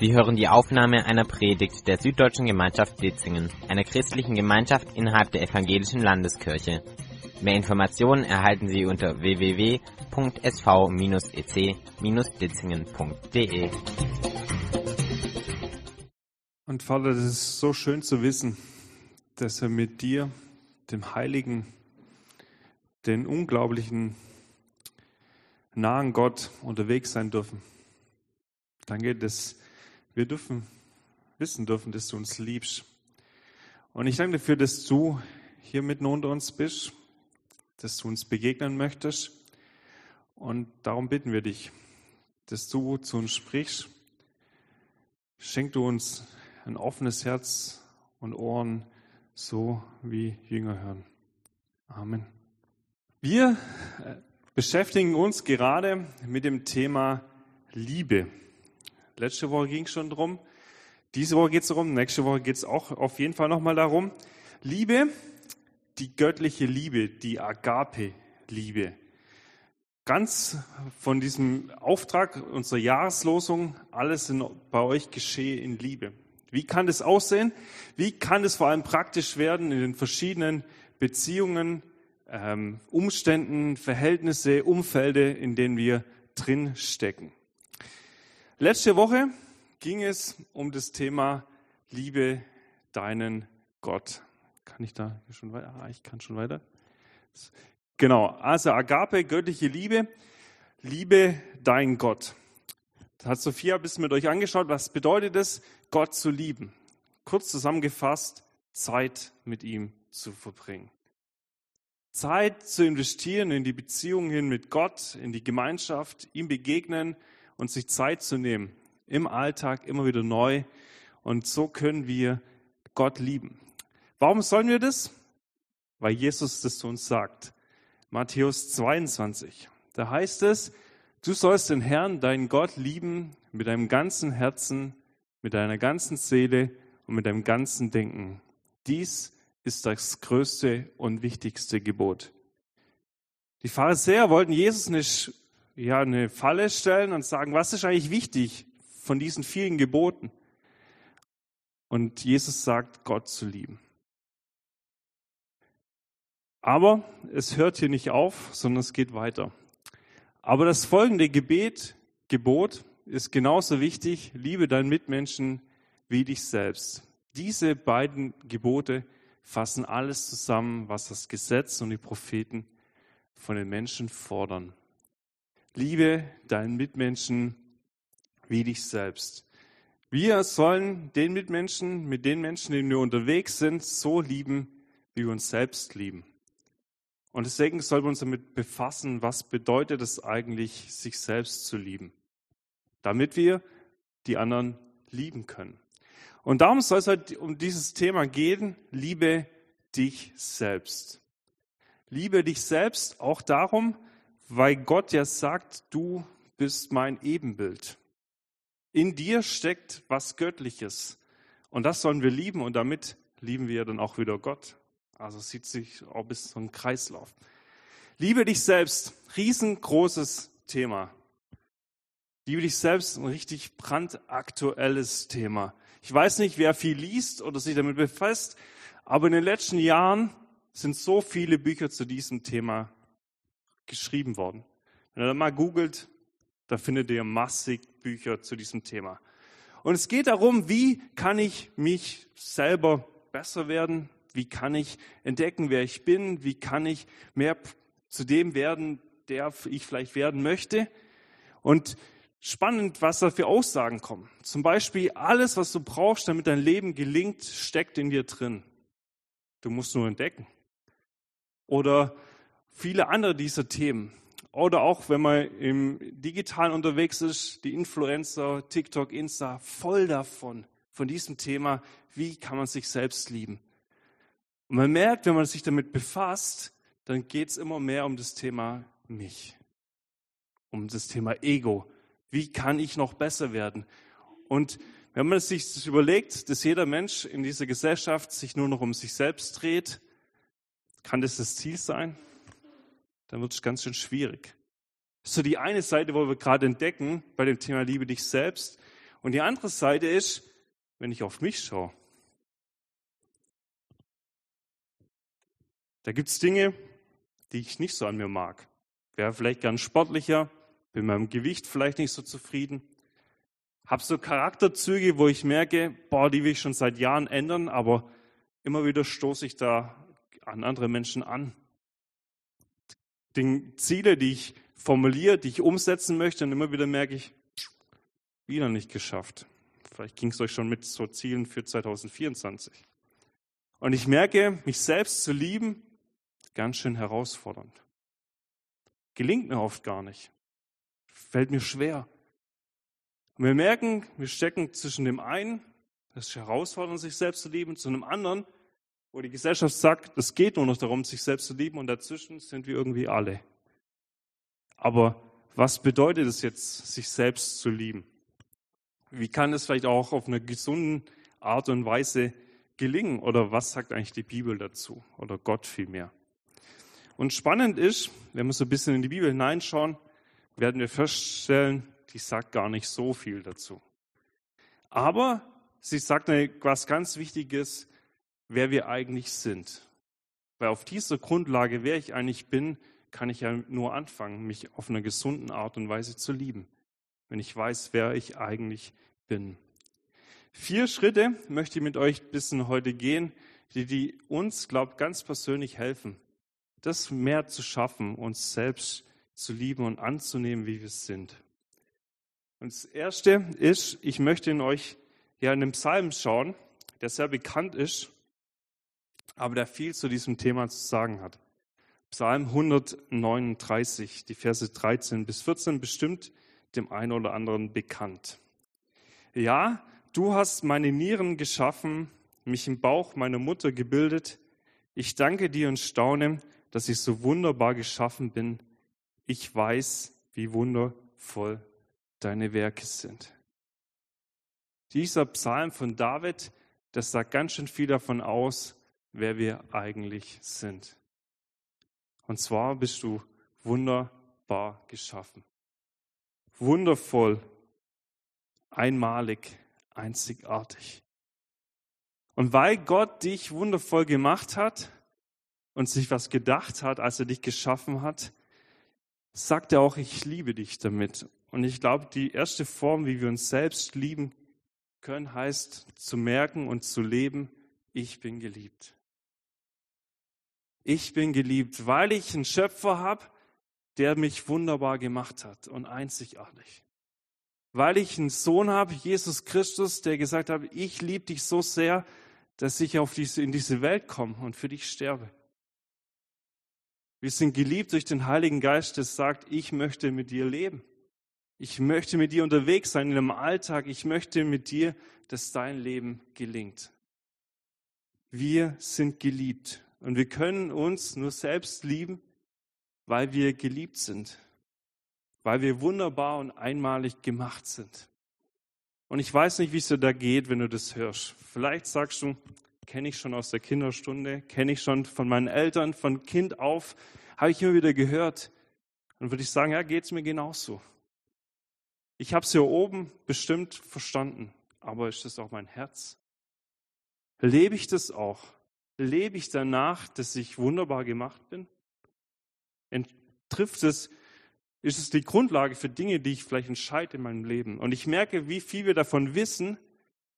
Sie hören die Aufnahme einer Predigt der Süddeutschen Gemeinschaft Ditzingen, einer christlichen Gemeinschaft innerhalb der Evangelischen Landeskirche. Mehr Informationen erhalten Sie unter www.sv-ec-ditzingen.de. Und Vater, das ist so schön zu wissen, dass wir mit dir, dem Heiligen, den unglaublichen, nahen Gott unterwegs sein dürfen. Danke, dass wir dürfen wissen dürfen, dass du uns liebst. Und ich danke dafür, dass du hier mitten unter uns bist, dass du uns begegnen möchtest. Und darum bitten wir dich, dass du zu uns sprichst. Schenk du uns ein offenes Herz und Ohren, so wie Jünger hören. Amen. Wir äh, beschäftigen uns gerade mit dem Thema Liebe. Letzte Woche ging es schon darum. Diese Woche geht es darum. Nächste Woche geht es auch auf jeden Fall nochmal darum. Liebe, die göttliche Liebe, die Agape-Liebe. Ganz von diesem Auftrag unserer Jahreslosung, alles in, bei euch geschehe in Liebe. Wie kann das aussehen? Wie kann es vor allem praktisch werden in den verschiedenen Beziehungen, ähm, Umständen, Verhältnisse, Umfelde, in denen wir drin stecken? Letzte Woche ging es um das Thema Liebe deinen Gott. Kann ich da schon weiter? Ah, ich kann schon weiter. Genau, also Agape, göttliche Liebe, liebe dein Gott. Da hat Sophia ein bisschen mit euch angeschaut, was bedeutet es, Gott zu lieben? Kurz zusammengefasst, Zeit mit ihm zu verbringen. Zeit zu investieren in die Beziehung hin mit Gott, in die Gemeinschaft, ihm begegnen und sich Zeit zu nehmen, im Alltag immer wieder neu. Und so können wir Gott lieben. Warum sollen wir das? Weil Jesus das zu uns sagt. Matthäus 22. Da heißt es, du sollst den Herrn, deinen Gott, lieben mit deinem ganzen Herzen, mit deiner ganzen Seele und mit deinem ganzen Denken. Dies ist das größte und wichtigste Gebot. Die Pharisäer wollten Jesus nicht ja, eine Falle stellen und sagen, was ist eigentlich wichtig von diesen vielen Geboten? Und Jesus sagt, Gott zu lieben. Aber es hört hier nicht auf, sondern es geht weiter. Aber das folgende Gebet, Gebot ist genauso wichtig, liebe deinen Mitmenschen wie dich selbst. Diese beiden Gebote fassen alles zusammen, was das Gesetz und die Propheten von den Menschen fordern. Liebe deinen Mitmenschen wie dich selbst. Wir sollen den Mitmenschen, mit den Menschen, denen wir unterwegs sind, so lieben, wie wir uns selbst lieben. Und deswegen sollen wir uns damit befassen, was bedeutet es eigentlich, sich selbst zu lieben, damit wir die anderen lieben können. Und darum soll es halt um dieses Thema gehen, liebe dich selbst. Liebe dich selbst auch darum, weil Gott ja sagt, du bist mein Ebenbild. In dir steckt was Göttliches. Und das sollen wir lieben und damit lieben wir dann auch wieder Gott. Also es sieht sich auch bis zum Kreislauf. Liebe dich selbst, riesengroßes Thema. Liebe dich selbst, ein richtig brandaktuelles Thema. Ich weiß nicht, wer viel liest oder sich damit befasst, aber in den letzten Jahren sind so viele Bücher zu diesem Thema geschrieben worden. Wenn ihr da mal googelt, da findet ihr massig Bücher zu diesem Thema. Und es geht darum, wie kann ich mich selber besser werden? Wie kann ich entdecken, wer ich bin? Wie kann ich mehr zu dem werden, der ich vielleicht werden möchte? Und spannend, was da für Aussagen kommen. Zum Beispiel, alles, was du brauchst, damit dein Leben gelingt, steckt in dir drin. Du musst nur entdecken. Oder viele andere dieser Themen. Oder auch, wenn man im Digitalen unterwegs ist, die Influencer, TikTok, Insta, voll davon, von diesem Thema, wie kann man sich selbst lieben. Und man merkt, wenn man sich damit befasst, dann geht es immer mehr um das Thema mich, um das Thema Ego. Wie kann ich noch besser werden? Und wenn man sich überlegt, dass jeder Mensch in dieser Gesellschaft sich nur noch um sich selbst dreht, kann das das Ziel sein? Dann wird es ganz schön schwierig. Das ist so die eine Seite, wo wir gerade entdecken bei dem Thema Liebe dich selbst. Und die andere Seite ist, wenn ich auf mich schaue. Da gibt es Dinge, die ich nicht so an mir mag. Wäre vielleicht gern sportlicher, bin meinem Gewicht vielleicht nicht so zufrieden. Hab so Charakterzüge, wo ich merke, boah, die will ich schon seit Jahren ändern, aber immer wieder stoße ich da an andere Menschen an. Die Ziele, die ich formuliere, die ich umsetzen möchte, und immer wieder merke ich, wieder nicht geschafft. Vielleicht ging es euch schon mit so Zielen für 2024. Und ich merke, mich selbst zu lieben, ganz schön herausfordernd. Gelingt mir oft gar nicht. Fällt mir schwer. Und wir merken, wir stecken zwischen dem einen, das ist herausfordernd, sich selbst zu lieben, zu einem anderen, wo die Gesellschaft sagt, es geht nur noch darum, sich selbst zu lieben und dazwischen sind wir irgendwie alle. Aber was bedeutet es jetzt, sich selbst zu lieben? Wie kann es vielleicht auch auf eine gesunde Art und Weise gelingen? Oder was sagt eigentlich die Bibel dazu? Oder Gott vielmehr? Und spannend ist, wenn wir so ein bisschen in die Bibel hineinschauen, werden wir feststellen, die sagt gar nicht so viel dazu. Aber sie sagt etwas ganz Wichtiges, wer wir eigentlich sind. Weil auf dieser Grundlage, wer ich eigentlich bin, kann ich ja nur anfangen, mich auf einer gesunden Art und Weise zu lieben wenn ich weiß, wer ich eigentlich bin. Vier Schritte möchte ich mit euch ein bisschen heute gehen, die, die uns, glaubt, ganz persönlich helfen, das mehr zu schaffen, uns selbst zu lieben und anzunehmen, wie wir sind. Und das erste ist, ich möchte in euch ja in einem Psalm schauen, der sehr bekannt ist, aber der viel zu diesem Thema zu sagen hat. Psalm 139, die Verse 13 bis 14 bestimmt dem einen oder anderen bekannt. Ja, du hast meine Nieren geschaffen, mich im Bauch meiner Mutter gebildet. Ich danke dir und staune, dass ich so wunderbar geschaffen bin. Ich weiß, wie wundervoll deine Werke sind. Dieser Psalm von David, das sagt ganz schön viel davon aus, wer wir eigentlich sind. Und zwar bist du wunderbar geschaffen wundervoll, einmalig, einzigartig. Und weil Gott dich wundervoll gemacht hat und sich was gedacht hat, als er dich geschaffen hat, sagt er auch, ich liebe dich damit. Und ich glaube, die erste Form, wie wir uns selbst lieben können, heißt zu merken und zu leben, ich bin geliebt. Ich bin geliebt, weil ich einen Schöpfer habe, der mich wunderbar gemacht hat und einzigartig. Weil ich einen Sohn habe, Jesus Christus, der gesagt hat, ich liebe dich so sehr, dass ich auf diese, in diese Welt komme und für dich sterbe. Wir sind geliebt durch den Heiligen Geist, der sagt, ich möchte mit dir leben. Ich möchte mit dir unterwegs sein in dem Alltag. Ich möchte mit dir, dass dein Leben gelingt. Wir sind geliebt und wir können uns nur selbst lieben, weil wir geliebt sind, weil wir wunderbar und einmalig gemacht sind. Und ich weiß nicht, wie es dir da geht, wenn du das hörst. Vielleicht sagst du, kenne ich schon aus der Kinderstunde, kenne ich schon von meinen Eltern, von Kind auf, habe ich immer wieder gehört. Dann würde ich sagen, ja, geht es mir genauso. Ich habe es hier oben bestimmt verstanden, aber ist das auch mein Herz? Lebe ich das auch? Lebe ich danach, dass ich wunderbar gemacht bin? trifft es, ist es die Grundlage für Dinge, die ich vielleicht entscheide in meinem Leben. Und ich merke, wie viel wir davon wissen,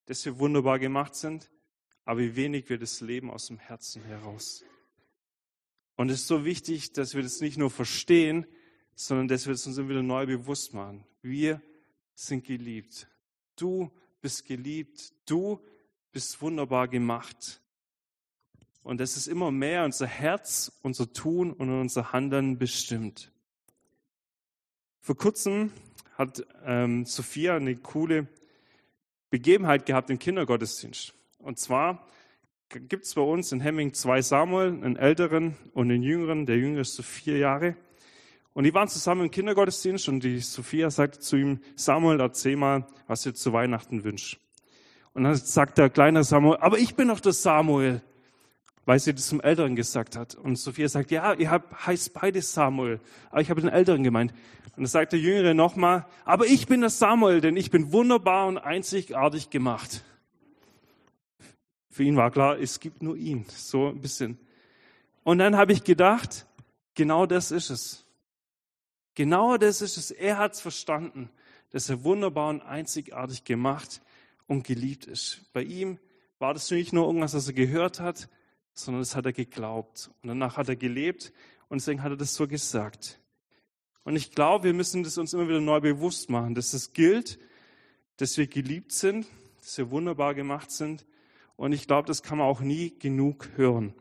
dass wir wunderbar gemacht sind, aber wie wenig wir das Leben aus dem Herzen heraus. Und es ist so wichtig, dass wir das nicht nur verstehen, sondern dass wir es uns wieder neu bewusst machen. Wir sind geliebt. Du bist geliebt. Du bist wunderbar gemacht. Und das ist immer mehr unser Herz, unser Tun und unser Handeln bestimmt. Vor kurzem hat ähm, Sophia eine coole Begebenheit gehabt im Kindergottesdienst. Und zwar gibt es bei uns in Hemming zwei Samuel, einen älteren und einen jüngeren. Der jüngere ist so vier Jahre. Und die waren zusammen im Kindergottesdienst und die Sophia sagte zu ihm, Samuel, erzähl mal, was du zu Weihnachten wünschst. Und dann sagt der kleine Samuel, aber ich bin doch der Samuel. Weil sie das zum Älteren gesagt hat. Und Sophia sagt, ja, ihr habt, heißt beide Samuel, aber ich habe den Älteren gemeint. Und dann sagt der Jüngere nochmal, aber ich bin das Samuel, denn ich bin wunderbar und einzigartig gemacht. Für ihn war klar, es gibt nur ihn, so ein bisschen. Und dann habe ich gedacht, genau das ist es. Genau das ist es. Er hat es verstanden, dass er wunderbar und einzigartig gemacht und geliebt ist. Bei ihm war das nicht nur irgendwas, was er gehört hat, sondern das hat er geglaubt. Und danach hat er gelebt und deswegen hat er das so gesagt. Und ich glaube, wir müssen das uns immer wieder neu bewusst machen, dass es gilt, dass wir geliebt sind, dass wir wunderbar gemacht sind. Und ich glaube, das kann man auch nie genug hören.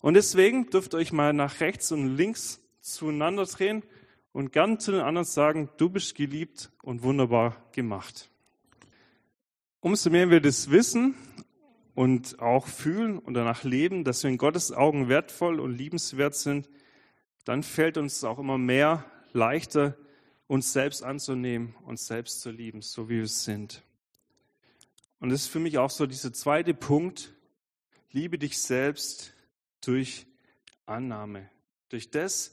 Und deswegen dürft ihr euch mal nach rechts und links zueinander drehen und gern zu den anderen sagen, du bist geliebt und wunderbar gemacht. Umso mehr wir das wissen und auch fühlen und danach leben, dass wir in Gottes Augen wertvoll und liebenswert sind, dann fällt uns auch immer mehr leichter, uns selbst anzunehmen, uns selbst zu lieben, so wie wir sind. Und das ist für mich auch so dieser zweite Punkt, liebe dich selbst durch Annahme, durch das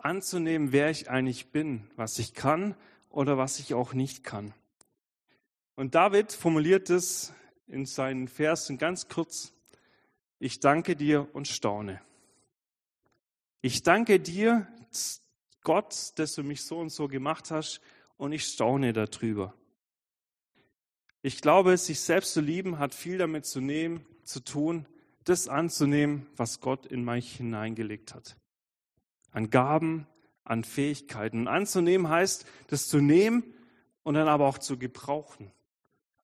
anzunehmen, wer ich eigentlich bin, was ich kann oder was ich auch nicht kann. Und David formuliert es in seinen Versen ganz kurz, ich danke dir und staune. Ich danke dir, Gott, dass du mich so und so gemacht hast und ich staune darüber. Ich glaube, sich selbst zu lieben hat viel damit zu nehmen, zu tun, das anzunehmen, was Gott in mich hineingelegt hat. An Gaben, an Fähigkeiten. Und anzunehmen heißt, das zu nehmen und dann aber auch zu gebrauchen,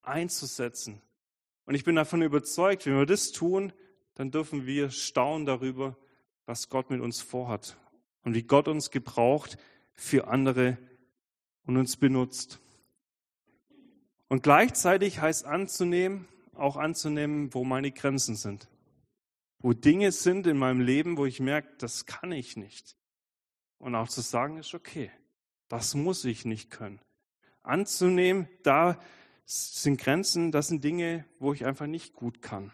einzusetzen, und ich bin davon überzeugt, wenn wir das tun, dann dürfen wir staunen darüber, was Gott mit uns vorhat und wie Gott uns gebraucht für andere und uns benutzt. Und gleichzeitig heißt anzunehmen, auch anzunehmen, wo meine Grenzen sind. Wo Dinge sind in meinem Leben, wo ich merke, das kann ich nicht. Und auch zu sagen, ist okay. Das muss ich nicht können. Anzunehmen, da sind Grenzen, das sind Dinge, wo ich einfach nicht gut kann.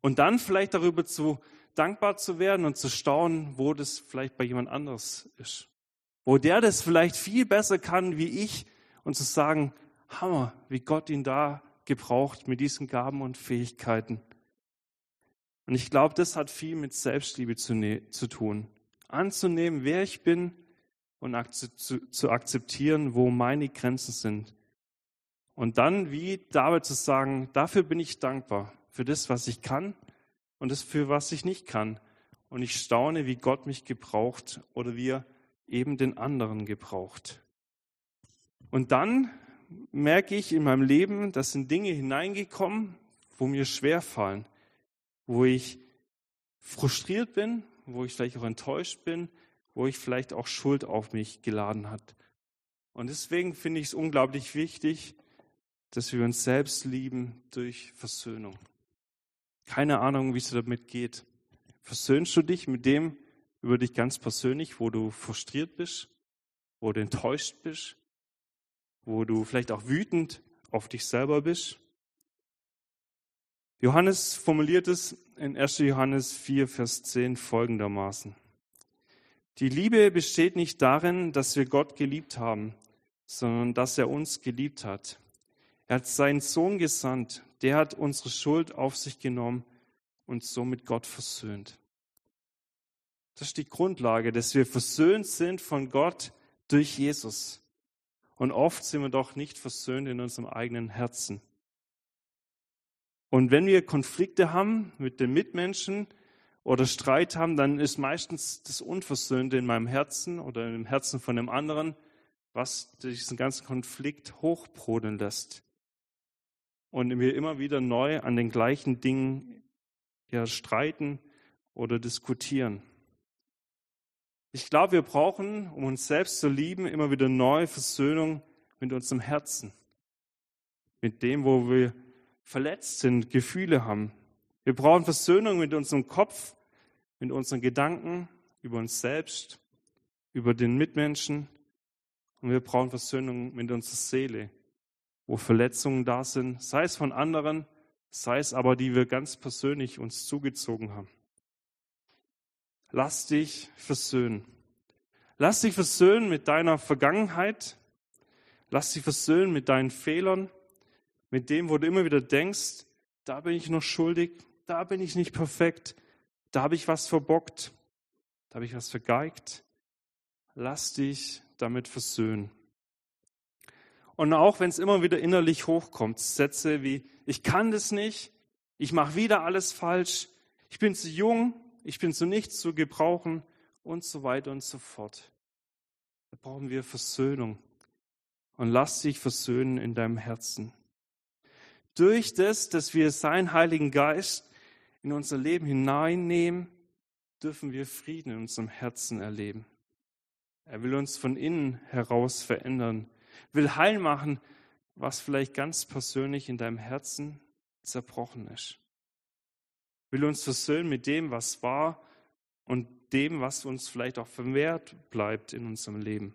Und dann vielleicht darüber zu dankbar zu werden und zu staunen, wo das vielleicht bei jemand anderes ist. Wo der das vielleicht viel besser kann wie ich und zu sagen, Hammer, wie Gott ihn da gebraucht mit diesen Gaben und Fähigkeiten. Und ich glaube, das hat viel mit Selbstliebe zu, ne zu tun. Anzunehmen, wer ich bin und zu, zu akzeptieren, wo meine Grenzen sind. Und dann wie David zu sagen, dafür bin ich dankbar, für das, was ich kann und das, für was ich nicht kann. Und ich staune, wie Gott mich gebraucht oder wie er eben den anderen gebraucht. Und dann merke ich in meinem Leben, dass sind Dinge hineingekommen, wo mir schwer fallen, wo ich frustriert bin, wo ich vielleicht auch enttäuscht bin, wo ich vielleicht auch Schuld auf mich geladen hat. Und deswegen finde ich es unglaublich wichtig, dass wir uns selbst lieben durch Versöhnung. Keine Ahnung, wie es damit geht. Versöhnst du dich mit dem über dich ganz persönlich, wo du frustriert bist, wo du enttäuscht bist, wo du vielleicht auch wütend auf dich selber bist? Johannes formuliert es in 1. Johannes 4, Vers 10 folgendermaßen. Die Liebe besteht nicht darin, dass wir Gott geliebt haben, sondern dass er uns geliebt hat er hat seinen Sohn gesandt, der hat unsere Schuld auf sich genommen und somit Gott versöhnt. Das ist die Grundlage, dass wir versöhnt sind von Gott durch Jesus. Und oft sind wir doch nicht versöhnt in unserem eigenen Herzen. Und wenn wir Konflikte haben mit den Mitmenschen oder Streit haben, dann ist meistens das Unversöhnte in meinem Herzen oder im Herzen von dem anderen, was diesen ganzen Konflikt hochbrodeln lässt und wir immer wieder neu an den gleichen Dingen ja, streiten oder diskutieren. Ich glaube, wir brauchen, um uns selbst zu lieben, immer wieder neue Versöhnung mit unserem Herzen, mit dem, wo wir verletzt sind, Gefühle haben. Wir brauchen Versöhnung mit unserem Kopf, mit unseren Gedanken über uns selbst, über den Mitmenschen. Und wir brauchen Versöhnung mit unserer Seele, wo Verletzungen da sind, sei es von anderen, sei es aber, die wir ganz persönlich uns zugezogen haben. Lass dich versöhnen. Lass dich versöhnen mit deiner Vergangenheit. Lass dich versöhnen mit deinen Fehlern, mit dem, wo du immer wieder denkst, da bin ich noch schuldig, da bin ich nicht perfekt, da habe ich was verbockt, da habe ich was vergeigt. Lass dich damit versöhnen. Und auch wenn es immer wieder innerlich hochkommt, Sätze wie, ich kann das nicht, ich mache wieder alles falsch, ich bin zu jung, ich bin zu nichts zu gebrauchen und so weiter und so fort. Da brauchen wir Versöhnung. Und lass dich versöhnen in deinem Herzen. Durch das, dass wir seinen Heiligen Geist in unser Leben hineinnehmen, dürfen wir Frieden in unserem Herzen erleben. Er will uns von innen heraus verändern, will heil machen, was vielleicht ganz persönlich in deinem Herzen zerbrochen ist. Will uns versöhnen mit dem, was war und dem, was uns vielleicht auch vermehrt bleibt in unserem Leben.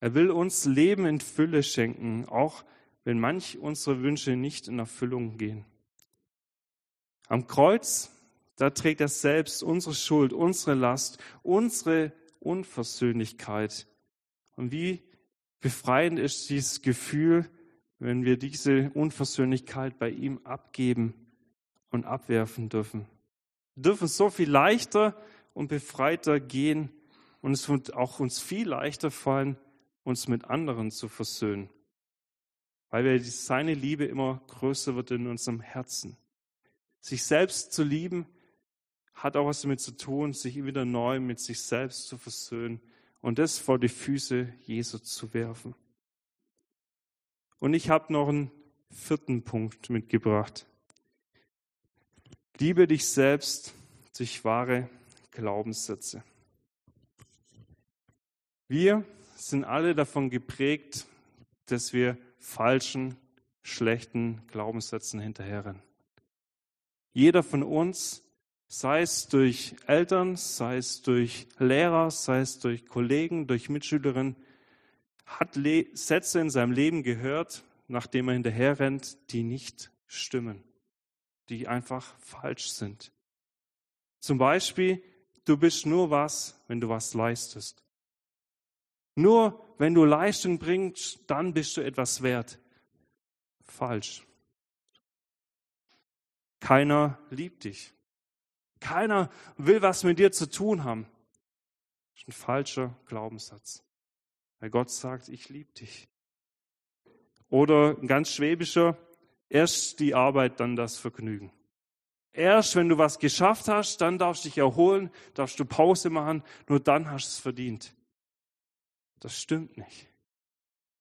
Er will uns Leben in Fülle schenken, auch wenn manch unsere Wünsche nicht in Erfüllung gehen. Am Kreuz, da trägt er selbst unsere Schuld, unsere Last, unsere Unversöhnlichkeit. Und wie befreiend ist dieses Gefühl, wenn wir diese Unversöhnlichkeit bei ihm abgeben und abwerfen dürfen. Wir dürfen so viel leichter und befreiter gehen und es wird auch uns viel leichter fallen, uns mit anderen zu versöhnen, weil wir seine Liebe immer größer wird in unserem Herzen. Sich selbst zu lieben hat auch was damit zu tun, sich wieder neu mit sich selbst zu versöhnen und das vor die Füße Jesu zu werfen. Und ich habe noch einen vierten Punkt mitgebracht. Liebe dich selbst durch wahre Glaubenssätze. Wir sind alle davon geprägt, dass wir falschen, schlechten Glaubenssätzen hinterherrennen. Jeder von uns, sei es durch Eltern, sei es durch Lehrer, sei es durch Kollegen, durch Mitschülerinnen, hat Le Sätze in seinem Leben gehört, nachdem er hinterherrennt, die nicht stimmen, die einfach falsch sind. Zum Beispiel, du bist nur was, wenn du was leistest. Nur wenn du Leistung bringst, dann bist du etwas wert. Falsch. Keiner liebt dich. Keiner will was mit dir zu tun haben. Das ist ein falscher Glaubenssatz. Weil Gott sagt, ich liebe dich. Oder ein ganz schwäbischer, erst die Arbeit, dann das Vergnügen. Erst wenn du was geschafft hast, dann darfst du dich erholen, darfst du Pause machen, nur dann hast du es verdient. Das stimmt nicht.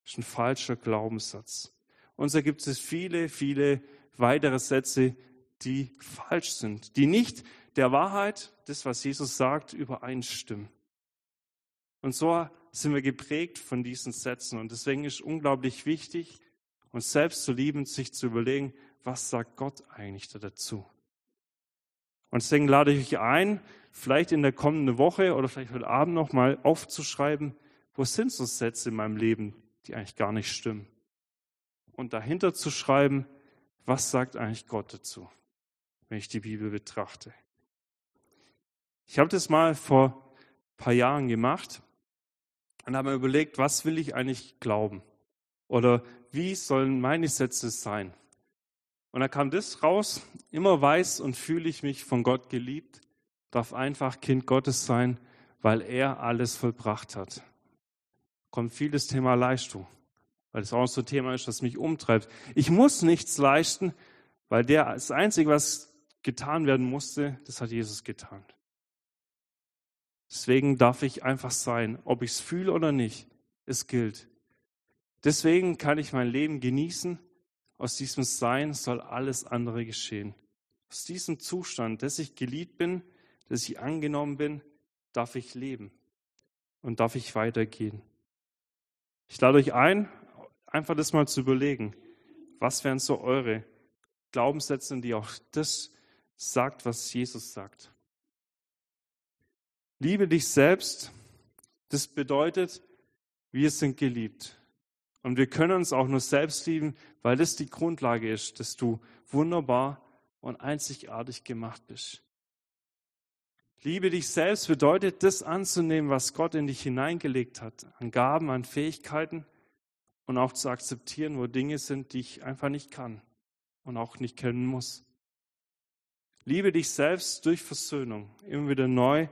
Das ist ein falscher Glaubenssatz. Und so gibt es viele, viele weitere Sätze, die falsch sind, die nicht der Wahrheit, das, was Jesus sagt, übereinstimmen. Und so sind wir geprägt von diesen Sätzen. Und deswegen ist unglaublich wichtig, uns selbst zu lieben, sich zu überlegen, was sagt Gott eigentlich dazu? Und deswegen lade ich euch ein, vielleicht in der kommenden Woche oder vielleicht heute Abend nochmal aufzuschreiben, wo sind so Sätze in meinem Leben, die eigentlich gar nicht stimmen? Und dahinter zu schreiben, was sagt eigentlich Gott dazu, wenn ich die Bibel betrachte? Ich habe das mal vor ein paar Jahren gemacht und habe mir überlegt, was will ich eigentlich glauben? Oder wie sollen meine Sätze sein? Und da kam das raus, immer weiß und fühle ich mich von Gott geliebt, darf einfach Kind Gottes sein, weil er alles vollbracht hat kommt viel das Thema Leistung, weil das auch so ein Thema ist, das mich umtreibt. Ich muss nichts leisten, weil der, das Einzige, was getan werden musste, das hat Jesus getan. Deswegen darf ich einfach sein, ob ich es fühle oder nicht. Es gilt. Deswegen kann ich mein Leben genießen. Aus diesem Sein soll alles andere geschehen. Aus diesem Zustand, dass ich geliebt bin, dass ich angenommen bin, darf ich leben und darf ich weitergehen. Ich lade euch ein, einfach das mal zu überlegen. Was wären so eure Glaubenssätze, die auch das sagt, was Jesus sagt? Liebe dich selbst, das bedeutet, wir sind geliebt. Und wir können uns auch nur selbst lieben, weil das die Grundlage ist, dass du wunderbar und einzigartig gemacht bist. Liebe dich selbst bedeutet, das anzunehmen, was Gott in dich hineingelegt hat, an Gaben, an Fähigkeiten und auch zu akzeptieren, wo Dinge sind, die ich einfach nicht kann und auch nicht kennen muss. Liebe dich selbst durch Versöhnung, immer wieder neu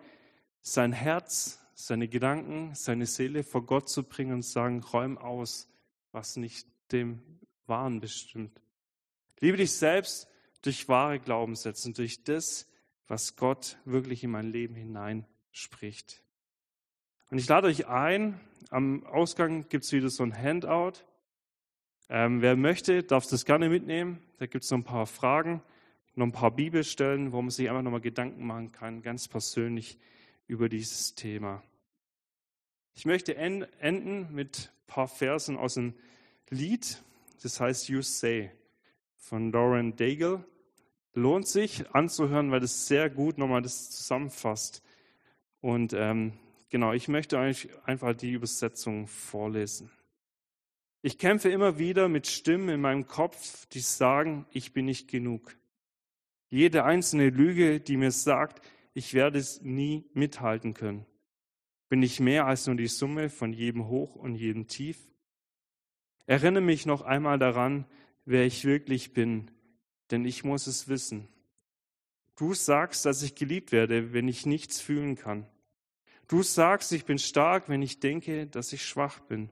sein Herz, seine Gedanken, seine Seele vor Gott zu bringen und sagen, räum aus, was nicht dem Wahren bestimmt. Liebe dich selbst durch wahre Glaubenssätze und durch das, was Gott wirklich in mein Leben hineinspricht. Und ich lade euch ein, am Ausgang gibt es wieder so ein Handout. Ähm, wer möchte, darf das gerne mitnehmen. Da gibt es noch ein paar Fragen, noch ein paar Bibelstellen, wo man sich einfach nochmal Gedanken machen kann, ganz persönlich über dieses Thema. Ich möchte enden mit ein paar Versen aus dem Lied, das heißt You Say von Lauren Daigle. Lohnt sich anzuhören, weil das sehr gut nochmal das zusammenfasst. Und ähm, genau, ich möchte euch einfach die Übersetzung vorlesen. Ich kämpfe immer wieder mit Stimmen in meinem Kopf, die sagen, ich bin nicht genug. Jede einzelne Lüge, die mir sagt, ich werde es nie mithalten können. Bin ich mehr als nur die Summe von jedem Hoch und jedem Tief? Erinnere mich noch einmal daran, wer ich wirklich bin, denn ich muss es wissen. Du sagst, dass ich geliebt werde, wenn ich nichts fühlen kann. Du sagst, ich bin stark, wenn ich denke, dass ich schwach bin.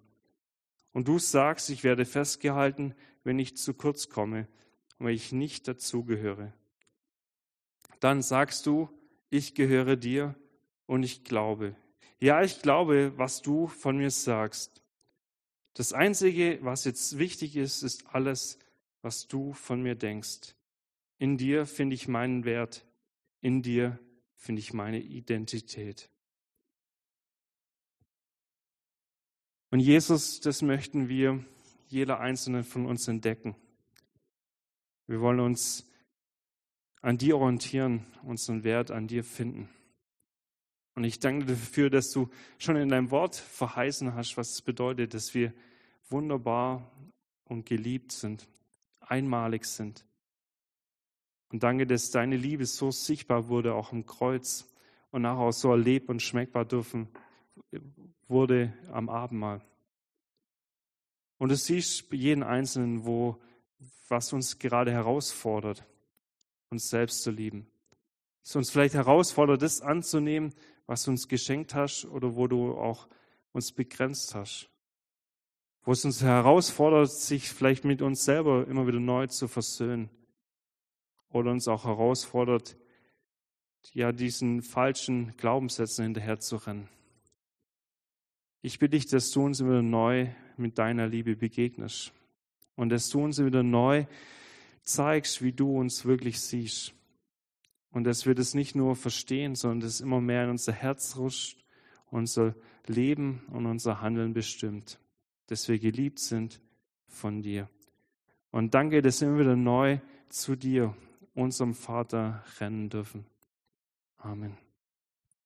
Und du sagst, ich werde festgehalten, wenn ich zu kurz komme und ich nicht dazugehöre. Dann sagst du, ich gehöre dir und ich glaube. Ja, ich glaube, was du von mir sagst. Das Einzige, was jetzt wichtig ist, ist alles, was du von mir denkst. In dir finde ich meinen Wert. In dir finde ich meine Identität. Und Jesus, das möchten wir, jeder einzelne von uns entdecken. Wir wollen uns an dir orientieren, unseren Wert an dir finden. Und ich danke dafür, dass du schon in deinem Wort verheißen hast, was es bedeutet, dass wir wunderbar und geliebt sind, einmalig sind. Und danke, dass deine Liebe so sichtbar wurde, auch im Kreuz und nachher auch so erlebt und schmeckbar dürfen, wurde am Abendmahl. Und du siehst jeden Einzelnen, wo, was uns gerade herausfordert uns selbst zu lieben. Es uns vielleicht herausfordert, das anzunehmen, was du uns geschenkt hast oder wo du auch uns begrenzt hast. Wo es uns herausfordert, sich vielleicht mit uns selber immer wieder neu zu versöhnen. Oder uns auch herausfordert, ja, diesen falschen Glaubenssätzen hinterher zu rennen. Ich bitte dich, dass du uns wieder neu mit deiner Liebe begegnest. Und dass du uns wieder neu zeigst, wie du uns wirklich siehst. Und dass wir das nicht nur verstehen, sondern dass immer mehr in unser Herz rutscht, unser Leben und unser Handeln bestimmt. Dass wir geliebt sind von dir. Und danke, dass wir wieder neu zu dir, unserem Vater, rennen dürfen. Amen.